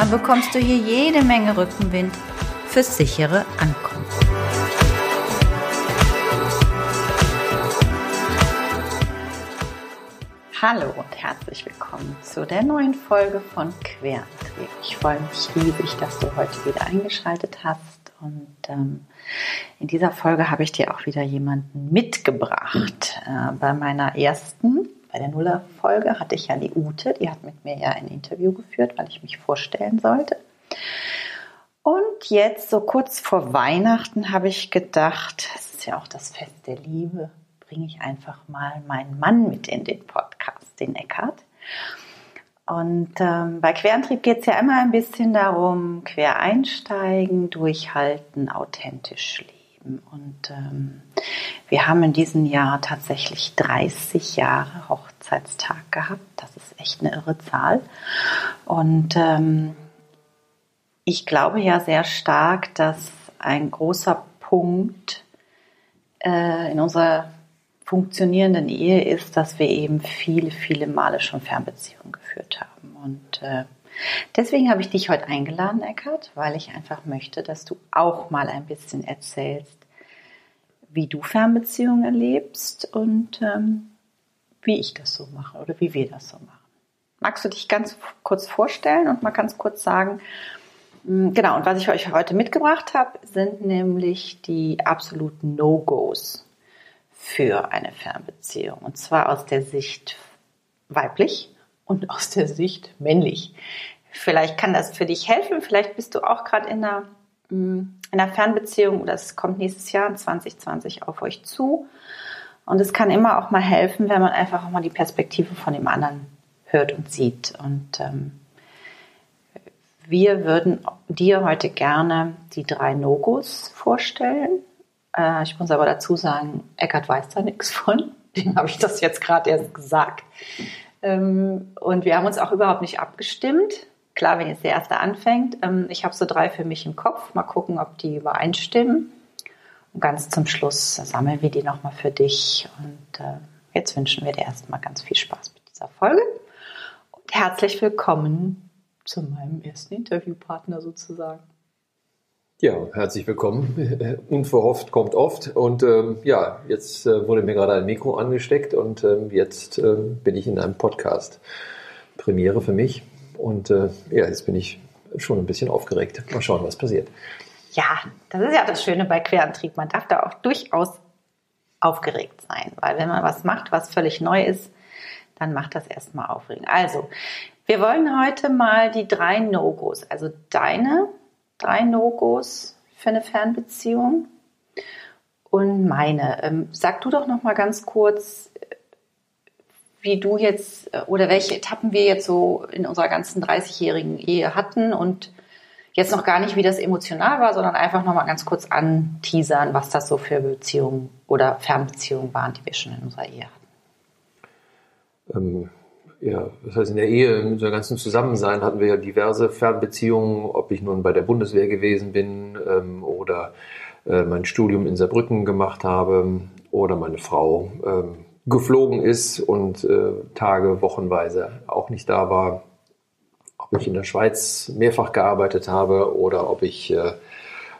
dann bekommst du hier jede Menge Rückenwind fürs sichere Ankommen. Hallo und herzlich willkommen zu der neuen Folge von Querantrieb. Ich freue mich riesig, dass du heute wieder eingeschaltet hast und ähm, in dieser Folge habe ich dir auch wieder jemanden mitgebracht. Äh, bei meiner ersten, bei der Nuller-Folge hatte ich ja die Ute, die hat mit mir ja ein Interview geführt, weil ich mich vorstellen sollte. Und jetzt, so kurz vor Weihnachten, habe ich gedacht, es ist ja auch das Fest der Liebe, bringe ich einfach mal meinen Mann mit in den Podcast, den Eckart. Und ähm, bei Querantrieb geht es ja immer ein bisschen darum, quer einsteigen, durchhalten, authentisch leben. Und ähm, wir haben in diesem Jahr tatsächlich 30 Jahre Hochzeitstag gehabt. Das ist echt eine irre Zahl. Und ähm, ich glaube ja sehr stark, dass ein großer Punkt äh, in unserer funktionierenden Ehe ist, dass wir eben viele, viele Male schon Fernbeziehungen geführt haben. Und äh, deswegen habe ich dich heute eingeladen, Eckart, weil ich einfach möchte, dass du auch mal ein bisschen erzählst, wie du Fernbeziehungen erlebst und ähm, wie ich das so mache oder wie wir das so machen. Magst du dich ganz kurz vorstellen und mal ganz kurz sagen, hm, Genau, und was ich euch heute mitgebracht habe, sind nämlich die absoluten No-Gos für eine Fernbeziehung. Und zwar aus der Sicht weiblich und aus der Sicht männlich. Vielleicht kann das für dich helfen. Vielleicht bist du auch gerade in einer, mm, in einer Fernbeziehung oder es kommt nächstes Jahr 2020 auf euch zu. Und es kann immer auch mal helfen, wenn man einfach auch mal die Perspektive von dem anderen hört und sieht. Und ähm, wir würden dir heute gerne die drei No-Gos vorstellen, äh, ich muss aber dazu sagen, Eckart weiß da nichts von. Dem habe ich das jetzt gerade erst gesagt. Ähm, und wir haben uns auch überhaupt nicht abgestimmt. Klar, wenn jetzt der erste anfängt. Ähm, ich habe so drei für mich im Kopf. Mal gucken, ob die übereinstimmen. Und ganz zum Schluss sammeln wir die nochmal für dich. Und äh, jetzt wünschen wir dir erstmal ganz viel Spaß mit dieser Folge. Und herzlich willkommen zu meinem ersten Interviewpartner sozusagen. Ja, herzlich willkommen. Unverhofft kommt oft. Und ähm, ja, jetzt äh, wurde mir gerade ein Mikro angesteckt und ähm, jetzt äh, bin ich in einem Podcast. Premiere für mich. Und äh, ja, jetzt bin ich schon ein bisschen aufgeregt. Mal schauen, was passiert. Ja, das ist ja das Schöne bei Querantrieb. Man darf da auch durchaus aufgeregt sein, weil wenn man was macht, was völlig neu ist, dann macht das erstmal aufregend. Also, wir wollen heute mal die drei No-Gos, also deine drei No-Gos für eine Fernbeziehung und meine. Ähm, sag du doch noch mal ganz kurz, wie du jetzt äh, oder welche Etappen wir jetzt so in unserer ganzen 30-jährigen Ehe hatten und jetzt noch gar nicht, wie das emotional war, sondern einfach noch mal ganz kurz anteasern, was das so für Beziehungen oder Fernbeziehungen waren, die wir schon in unserer Ehe hatten. Ähm, ja, das heißt, in der Ehe, in unserem ganzen Zusammensein hatten wir ja diverse Fernbeziehungen, ob ich nun bei der Bundeswehr gewesen bin ähm, oder äh, mein Studium in Saarbrücken gemacht habe oder meine Frau ähm, geflogen ist und äh, Tage, Wochenweise auch nicht da war. Ob ich in der Schweiz mehrfach gearbeitet habe oder ob ich äh,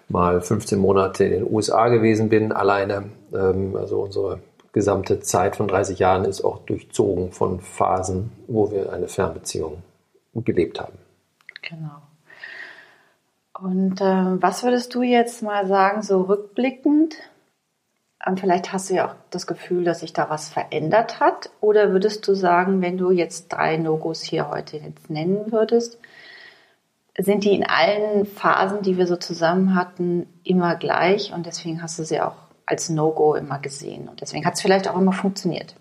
mal 15 Monate in den USA gewesen bin, alleine. Ähm, also unsere gesamte Zeit von 30 Jahren ist auch durchzogen von Phasen, wo wir eine Fernbeziehung gelebt haben. Genau. Und äh, was würdest du jetzt mal sagen, so rückblickend? Und vielleicht hast du ja auch das Gefühl, dass sich da was verändert hat. Oder würdest du sagen, wenn du jetzt drei Logos hier heute jetzt nennen würdest, sind die in allen Phasen, die wir so zusammen hatten, immer gleich und deswegen hast du sie auch als No-Go immer gesehen. Und deswegen hat es vielleicht auch immer funktioniert.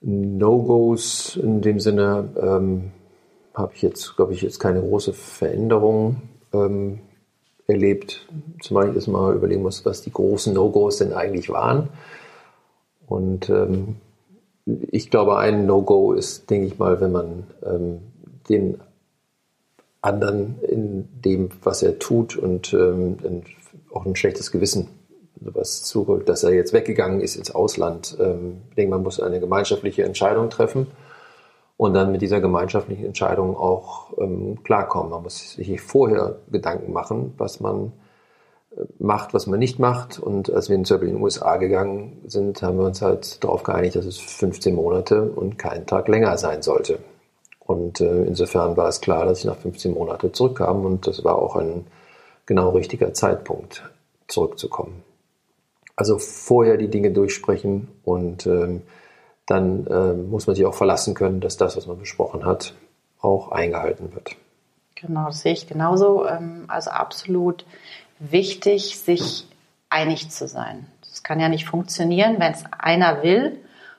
No-Gos in dem Sinne, ähm, habe ich jetzt, glaube ich, jetzt keine große Veränderung ähm, erlebt. Zumal ich erstmal überlegen muss, was die großen No-Gos denn eigentlich waren. Und ähm, ich glaube, ein No-Go ist, denke ich mal, wenn man ähm, den anderen in dem, was er tut und ähm, auch ein schlechtes Gewissen was zurück, dass er jetzt weggegangen ist ins Ausland. Ähm, ich denke, man muss eine gemeinschaftliche Entscheidung treffen und dann mit dieser gemeinschaftlichen Entscheidung auch ähm, klarkommen. Man muss sich vorher Gedanken machen, was man äh, macht, was man nicht macht. Und als wir in in den USA gegangen sind, haben wir uns halt darauf geeinigt, dass es 15 Monate und keinen Tag länger sein sollte. Und äh, insofern war es klar, dass ich nach 15 Monaten zurückkam und das war auch ein genau richtiger Zeitpunkt, zurückzukommen. Also vorher die Dinge durchsprechen und ähm, dann äh, muss man sich auch verlassen können, dass das, was man besprochen hat, auch eingehalten wird. Genau, das sehe ich genauso. Ähm, also absolut wichtig, sich einig zu sein. Das kann ja nicht funktionieren, wenn es einer will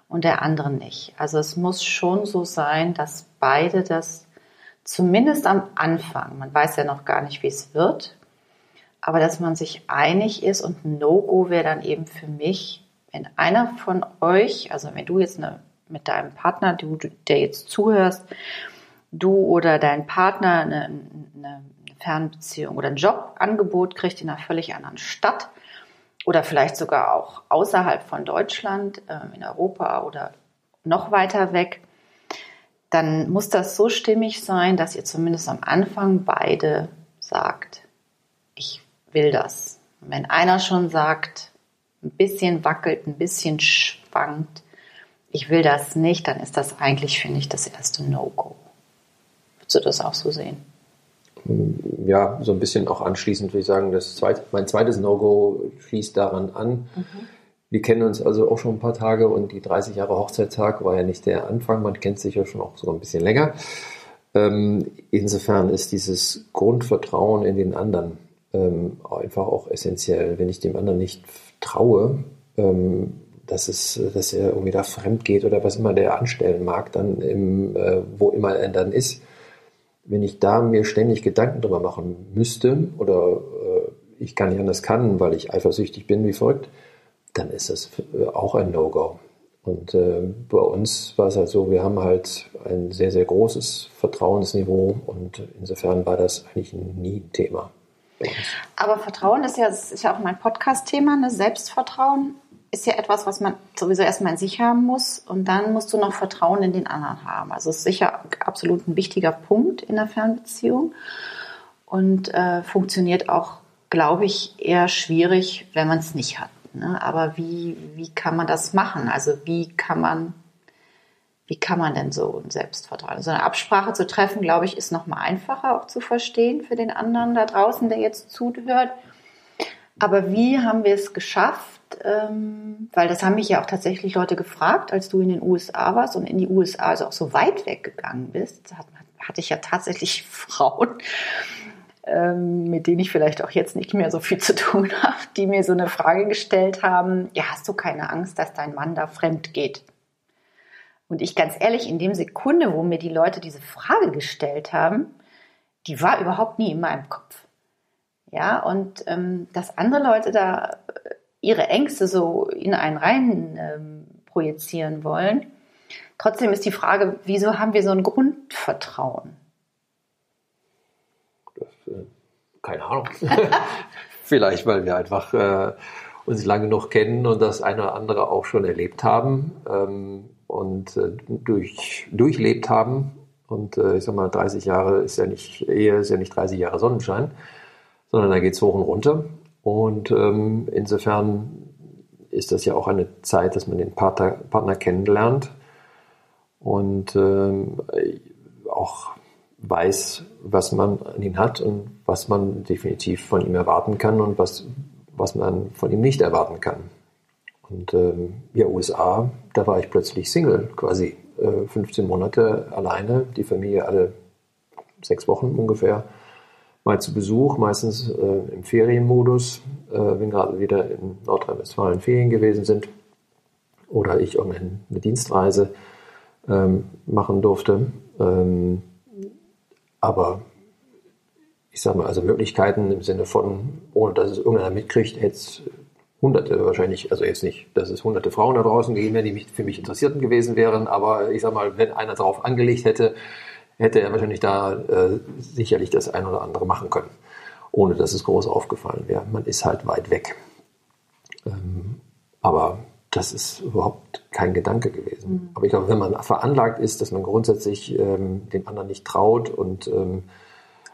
und der andere nicht. Also es muss schon so sein, dass beide das zumindest am Anfang, man weiß ja noch gar nicht, wie es wird, aber dass man sich einig ist und ein No-Go wäre dann eben für mich, wenn einer von euch, also wenn du jetzt eine, mit deinem Partner, du, der jetzt zuhörst, du oder dein Partner eine, eine Fernbeziehung oder ein Jobangebot kriegt in einer völlig anderen Stadt oder vielleicht sogar auch außerhalb von Deutschland, äh, in Europa oder noch weiter weg, dann muss das so stimmig sein, dass ihr zumindest am Anfang beide sagt, will das. Und wenn einer schon sagt, ein bisschen wackelt, ein bisschen schwankt, ich will das nicht, dann ist das eigentlich, finde ich, das erste No-Go. Würdest du das auch so sehen? Ja, so ein bisschen auch anschließend würde ich sagen, das zweite, mein zweites No-Go schließt daran an. Mhm. Wir kennen uns also auch schon ein paar Tage und die 30 Jahre Hochzeittag war ja nicht der Anfang, man kennt sich ja schon auch sogar ein bisschen länger. Ähm, insofern ist dieses Grundvertrauen in den anderen ähm, einfach auch essentiell. Wenn ich dem anderen nicht traue, ähm, dass, es, dass er irgendwie da fremd geht oder was immer der anstellen mag, dann im, äh, wo immer er dann ist, wenn ich da mir ständig Gedanken drüber machen müsste oder äh, ich gar nicht anders kann, weil ich eifersüchtig bin wie folgt, dann ist das äh, auch ein No-Go. Und äh, bei uns war es halt so, wir haben halt ein sehr, sehr großes Vertrauensniveau und insofern war das eigentlich nie ein Thema. Aber Vertrauen ist ja, das ist ja auch mein Podcast-Thema, ne? Selbstvertrauen ist ja etwas, was man sowieso erstmal in sich haben muss und dann musst du noch Vertrauen in den anderen haben. Also es ist sicher absolut ein wichtiger Punkt in der Fernbeziehung und äh, funktioniert auch, glaube ich, eher schwierig, wenn man es nicht hat. Ne? Aber wie, wie kann man das machen? Also wie kann man wie kann man denn so ein Selbstvertrauen? So eine Absprache zu treffen, glaube ich, ist noch mal einfacher auch zu verstehen für den anderen da draußen, der jetzt zuhört. Aber wie haben wir es geschafft? Ähm, weil das haben mich ja auch tatsächlich Leute gefragt, als du in den USA warst und in die USA also auch so weit weggegangen bist, hat, hatte ich ja tatsächlich Frauen, ähm, mit denen ich vielleicht auch jetzt nicht mehr so viel zu tun habe, die mir so eine Frage gestellt haben, ja, hast du keine Angst, dass dein Mann da fremd geht? Und ich ganz ehrlich, in dem Sekunde, wo mir die Leute diese Frage gestellt haben, die war überhaupt nie in meinem Kopf. Ja, und ähm, dass andere Leute da äh, ihre Ängste so in einen rein ähm, projizieren wollen. Trotzdem ist die Frage, wieso haben wir so ein Grundvertrauen? Das, äh, keine Ahnung. Vielleicht, weil wir einfach äh, uns lange genug kennen und das eine oder andere auch schon erlebt haben. Ähm, und äh, durch, durchlebt haben. Und äh, ich sag mal, 30 Jahre ist ja nicht Ehe, ist ja nicht 30 Jahre Sonnenschein, sondern da geht's hoch und runter. Und ähm, insofern ist das ja auch eine Zeit, dass man den Partner, Partner kennenlernt und ähm, auch weiß, was man an ihn hat und was man definitiv von ihm erwarten kann und was, was man von ihm nicht erwarten kann. Und ähm, ja, USA, da war ich plötzlich Single, quasi äh, 15 Monate alleine, die Familie alle sechs Wochen ungefähr. Mal zu Besuch, meistens äh, im Ferienmodus, äh, wenn gerade wieder in Nordrhein-Westfalen Ferien gewesen sind. Oder ich irgendeine Dienstreise ähm, machen durfte. Ähm, aber ich sage mal, also Möglichkeiten im Sinne von, ohne dass es irgendeiner mitkriegt, hätte es hunderte wahrscheinlich, also jetzt nicht, dass es hunderte Frauen da draußen gegeben hätte, die mich, für mich Interessierten gewesen wären, aber ich sage mal, wenn einer darauf angelegt hätte, hätte er wahrscheinlich da äh, sicherlich das ein oder andere machen können, ohne dass es groß aufgefallen wäre. Man ist halt weit weg. Ähm, aber das ist überhaupt kein Gedanke gewesen. Mhm. Aber ich glaube, wenn man veranlagt ist, dass man grundsätzlich ähm, dem anderen nicht traut und ähm,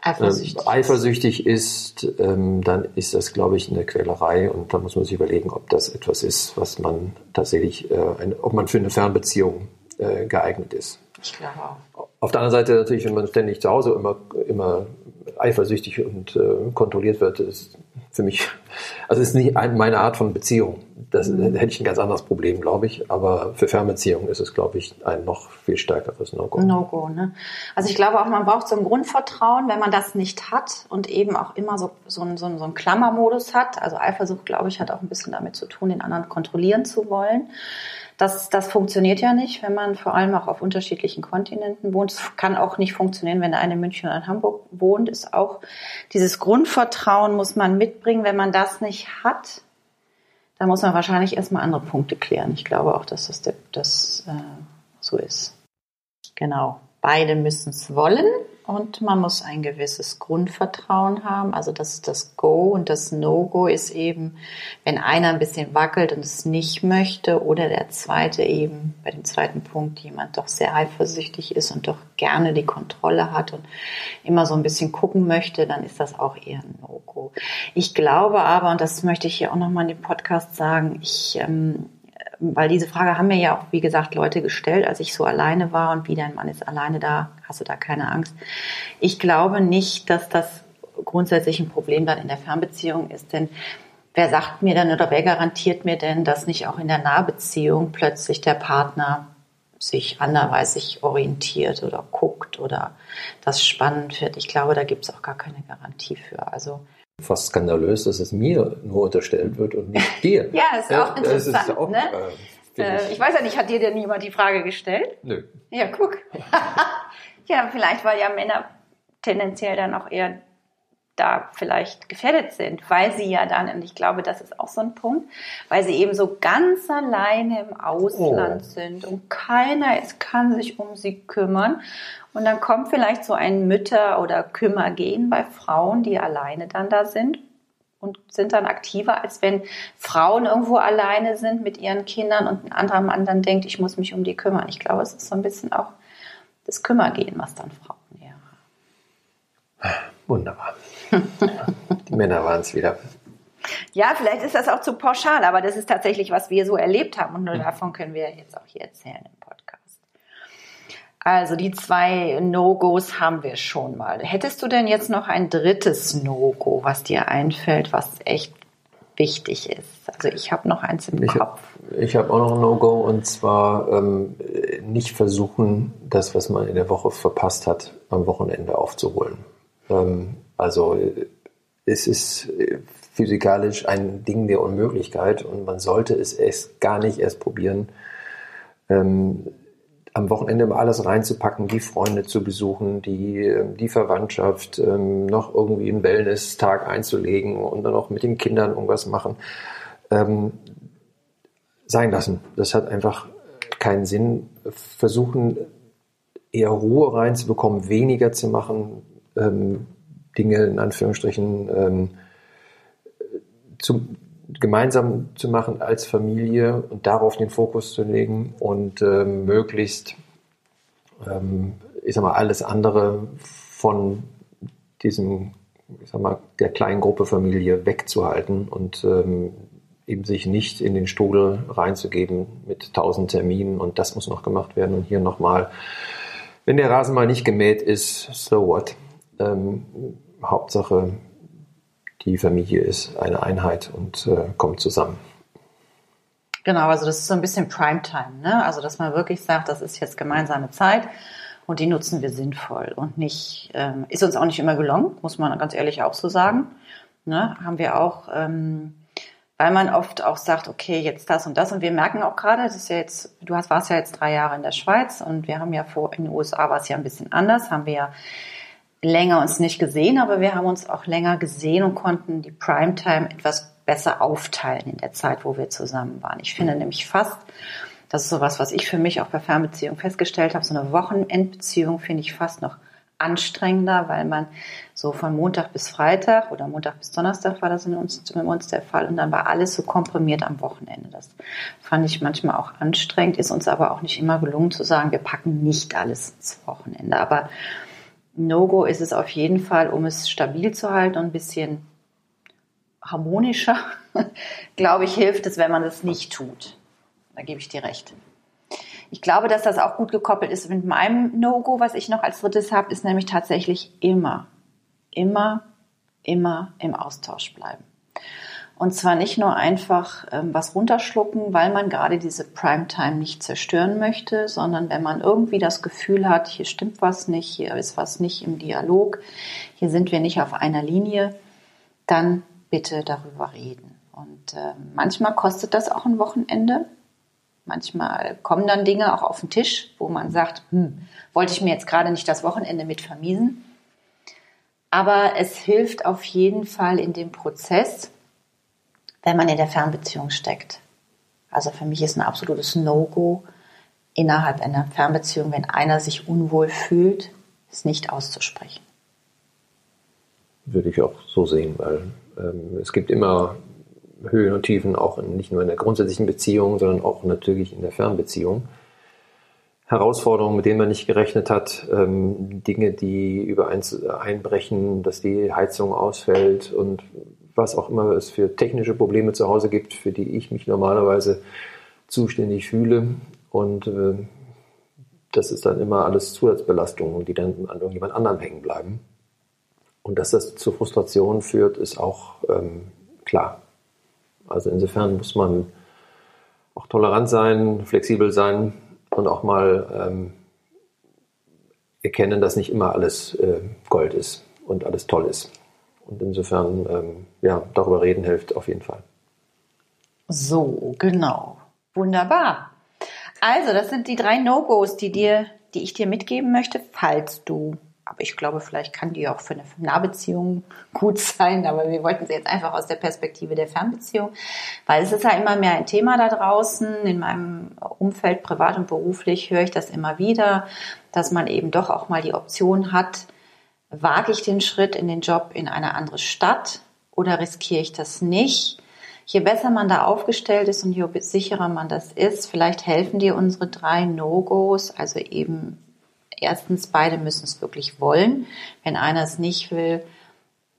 eifersüchtig, äh, eifersüchtig ist, ähm, dann ist das, glaube ich, eine Quälerei und da muss man sich überlegen, ob das etwas ist, was man tatsächlich, äh, eine, ob man für eine Fernbeziehung äh, geeignet ist. Ich glaube auch. Auf der anderen Seite natürlich, wenn man ständig zu Hause immer, immer eifersüchtig und äh, kontrolliert wird, ist für mich, also ist nicht meine Art von Beziehung. Das mhm. hätte ich ein ganz anderes Problem, glaube ich. Aber für Fernbeziehungen ist es, glaube ich, ein noch viel stärkeres No-Go. No-Go, ne? Also ich glaube auch, man braucht so ein Grundvertrauen, wenn man das nicht hat und eben auch immer so, so, so, so einen Klammermodus hat. Also Eifersucht, glaube ich, hat auch ein bisschen damit zu tun, den anderen kontrollieren zu wollen. Das, das funktioniert ja nicht, wenn man vor allem auch auf unterschiedlichen Kontinenten wohnt. Es kann auch nicht funktionieren, wenn der eine in München oder in Hamburg wohnt. Ist auch dieses Grundvertrauen muss man mitbringen. Wenn man das nicht hat, dann muss man wahrscheinlich erstmal andere Punkte klären. Ich glaube auch, dass das, das äh, so ist. Genau. Beide müssen es wollen und man muss ein gewisses Grundvertrauen haben. Also das, das Go und das No-Go ist eben, wenn einer ein bisschen wackelt und es nicht möchte oder der zweite eben, bei dem zweiten Punkt jemand doch sehr eifersüchtig ist und doch gerne die Kontrolle hat und immer so ein bisschen gucken möchte, dann ist das auch eher ein No-Go. Ich glaube aber, und das möchte ich hier auch nochmal in dem Podcast sagen, ich ähm, weil diese Frage haben mir ja auch, wie gesagt, Leute gestellt, als ich so alleine war und wie dein Mann ist alleine da, hast du da keine Angst. Ich glaube nicht, dass das grundsätzlich ein Problem dann in der Fernbeziehung ist, denn wer sagt mir denn oder wer garantiert mir denn, dass nicht auch in der Nahbeziehung plötzlich der Partner sich anderweitig orientiert oder guckt oder das spannend wird? Ich glaube, da gibt es auch gar keine Garantie für. Also fast skandalös, dass es mir nur unterstellt wird und nicht dir. ja, ist ja, auch interessant. Ist auch, ne? Äh, äh, ich weiß ja nicht, hat dir denn niemand die Frage gestellt? Nö. Ja, guck. ja, vielleicht, weil ja Männer tendenziell dann auch eher da vielleicht gefährdet sind, weil sie ja dann, und ich glaube, das ist auch so ein Punkt, weil sie eben so ganz alleine im Ausland oh. sind und keiner es kann sich um sie kümmern. Und dann kommt vielleicht so ein Mütter- oder Kümmergehen bei Frauen, die alleine dann da sind und sind dann aktiver, als wenn Frauen irgendwo alleine sind mit ihren Kindern und ein anderer Mann dann denkt, ich muss mich um die kümmern. Ich glaube, es ist so ein bisschen auch das Kümmergehen, was dann Frauen eher haben. Wunderbar. Die Männer waren es wieder. Ja, vielleicht ist das auch zu pauschal, aber das ist tatsächlich, was wir so erlebt haben und nur davon können wir jetzt auch hier erzählen im Podcast. Also die zwei No-Gos haben wir schon mal. Hättest du denn jetzt noch ein drittes No-Go, was dir einfällt, was echt wichtig ist? Also ich habe noch eins im ich Kopf. Hab, ich habe auch noch ein No-Go und zwar ähm, nicht versuchen, das, was man in der Woche verpasst hat, am Wochenende aufzuholen. Ähm, also es ist physikalisch ein Ding der Unmöglichkeit und man sollte es erst gar nicht erst probieren, ähm, am Wochenende mal alles reinzupacken, die Freunde zu besuchen, die, ähm, die Verwandtschaft, ähm, noch irgendwie einen Wellness-Tag einzulegen und dann auch mit den Kindern irgendwas machen. Ähm, sein lassen. Das hat einfach keinen Sinn. Versuchen, eher Ruhe reinzubekommen, weniger zu machen, ähm, Dinge in Anführungsstrichen ähm, zu, gemeinsam zu machen als Familie und darauf den Fokus zu legen und ähm, möglichst, ähm, ich sag mal, alles andere von diesem, ich sag mal, der kleinen Gruppe Familie wegzuhalten und ähm, eben sich nicht in den Strudel reinzugeben mit tausend Terminen und das muss noch gemacht werden und hier nochmal, wenn der Rasen mal nicht gemäht ist, so what? Ähm, Hauptsache, die Familie ist eine Einheit und äh, kommt zusammen. Genau, also das ist so ein bisschen Primetime, ne? Also dass man wirklich sagt, das ist jetzt gemeinsame Zeit und die nutzen wir sinnvoll und nicht, ähm, ist uns auch nicht immer gelungen, muss man ganz ehrlich auch so sagen. Ne? Haben wir auch, ähm, weil man oft auch sagt, okay, jetzt das und das und wir merken auch gerade, das ist ja jetzt, du hast, warst ja jetzt drei Jahre in der Schweiz und wir haben ja vor, in den USA war es ja ein bisschen anders, haben wir ja länger uns nicht gesehen, aber wir haben uns auch länger gesehen und konnten die Primetime etwas besser aufteilen in der Zeit, wo wir zusammen waren. Ich finde nämlich fast, das ist sowas, was ich für mich auch bei Fernbeziehungen festgestellt habe, so eine Wochenendbeziehung finde ich fast noch anstrengender, weil man so von Montag bis Freitag oder Montag bis Donnerstag war das in uns, mit uns der Fall und dann war alles so komprimiert am Wochenende. Das fand ich manchmal auch anstrengend, ist uns aber auch nicht immer gelungen zu sagen, wir packen nicht alles ins Wochenende. Aber No-Go ist es auf jeden Fall, um es stabil zu halten und ein bisschen harmonischer, glaube ich, hilft es, wenn man es nicht tut. Da gebe ich dir recht. Ich glaube, dass das auch gut gekoppelt ist mit meinem No-Go, was ich noch als drittes habe, ist nämlich tatsächlich immer, immer, immer im Austausch bleiben. Und zwar nicht nur einfach ähm, was runterschlucken, weil man gerade diese Primetime nicht zerstören möchte, sondern wenn man irgendwie das Gefühl hat, hier stimmt was nicht, hier ist was nicht im Dialog, hier sind wir nicht auf einer Linie, dann bitte darüber reden. Und äh, manchmal kostet das auch ein Wochenende. Manchmal kommen dann Dinge auch auf den Tisch, wo man sagt, hm, wollte ich mir jetzt gerade nicht das Wochenende mit vermiesen. Aber es hilft auf jeden Fall in dem Prozess, wenn man in der Fernbeziehung steckt. Also für mich ist ein absolutes No-Go innerhalb einer Fernbeziehung, wenn einer sich unwohl fühlt, es nicht auszusprechen. Würde ich auch so sehen, weil ähm, es gibt immer Höhen und Tiefen, auch in, nicht nur in der grundsätzlichen Beziehung, sondern auch natürlich in der Fernbeziehung. Herausforderungen, mit denen man nicht gerechnet hat, ähm, Dinge, die über eins einbrechen, dass die Heizung ausfällt und was auch immer es für technische Probleme zu Hause gibt, für die ich mich normalerweise zuständig fühle. Und äh, das ist dann immer alles Zusatzbelastungen, die dann an irgendjemand anderem hängen bleiben. Und dass das zu Frustration führt, ist auch ähm, klar. Also insofern muss man auch tolerant sein, flexibel sein und auch mal ähm, erkennen, dass nicht immer alles äh, Gold ist und alles toll ist. Und insofern, ähm, ja, darüber reden hilft auf jeden Fall. So, genau. Wunderbar. Also, das sind die drei No-Gos, die dir, die ich dir mitgeben möchte, falls du aber ich glaube, vielleicht kann die auch für eine Nahbeziehung gut sein, aber wir wollten sie jetzt einfach aus der Perspektive der Fernbeziehung, weil es ist ja immer mehr ein Thema da draußen. In meinem Umfeld, privat und beruflich, höre ich das immer wieder, dass man eben doch auch mal die Option hat, wage ich den Schritt in den Job in eine andere Stadt oder riskiere ich das nicht? Je besser man da aufgestellt ist und je sicherer man das ist, vielleicht helfen dir unsere drei No-Gos, also eben erstens, beide müssen es wirklich wollen. Wenn einer es nicht will,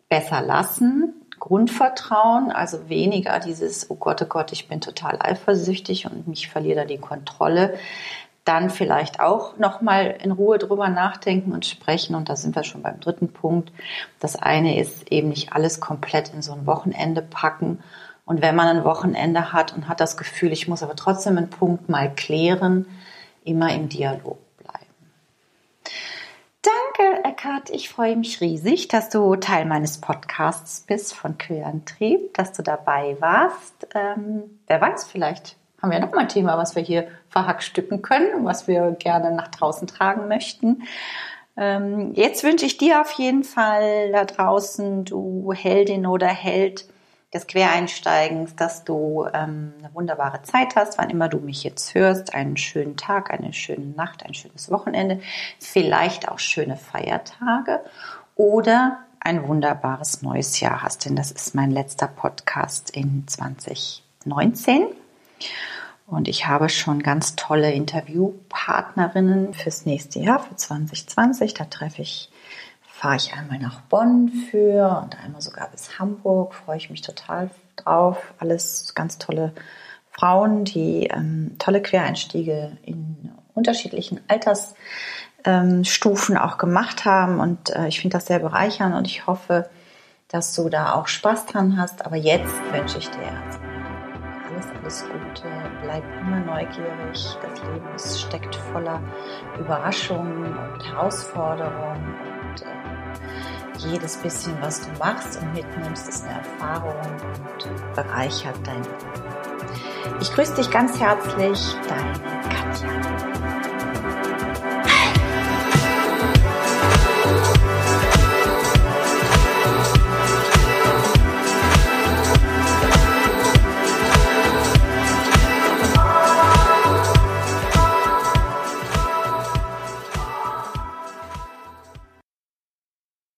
besser lassen. Grundvertrauen, also weniger dieses, oh Gott, oh Gott, ich bin total eifersüchtig und mich verliere da die Kontrolle dann vielleicht auch nochmal in Ruhe drüber nachdenken und sprechen. Und da sind wir schon beim dritten Punkt. Das eine ist eben nicht alles komplett in so ein Wochenende packen. Und wenn man ein Wochenende hat und hat das Gefühl, ich muss aber trotzdem einen Punkt mal klären, immer im Dialog bleiben. Danke, Eckart. Ich freue mich riesig, dass du Teil meines Podcasts bist von Querantrieb, dass du dabei warst. Ähm, wer weiß, vielleicht haben wir nochmal ein Thema, was wir hier verhackstücken können, was wir gerne nach draußen tragen möchten. Ähm, jetzt wünsche ich dir auf jeden Fall da draußen, du Heldin oder Held des Quereinsteigens, dass du ähm, eine wunderbare Zeit hast, wann immer du mich jetzt hörst. Einen schönen Tag, eine schöne Nacht, ein schönes Wochenende, vielleicht auch schöne Feiertage oder ein wunderbares neues Jahr hast, denn das ist mein letzter Podcast in 2019. Und ich habe schon ganz tolle Interviewpartnerinnen fürs nächste Jahr, für 2020. Da treffe ich, fahre ich einmal nach Bonn für und einmal sogar bis Hamburg. Freue ich mich total drauf. Alles ganz tolle Frauen, die ähm, tolle Quereinstiege in unterschiedlichen Altersstufen ähm, auch gemacht haben. Und äh, ich finde das sehr bereichernd und ich hoffe, dass du da auch Spaß dran hast. Aber jetzt wünsche ich dir alles Gute. Bleib immer neugierig. Das Leben ist, steckt voller Überraschungen und Herausforderungen. Und äh, jedes bisschen, was du machst und mitnimmst, ist eine Erfahrung und bereichert dein Leben. Ich grüße dich ganz herzlich, deine Katja.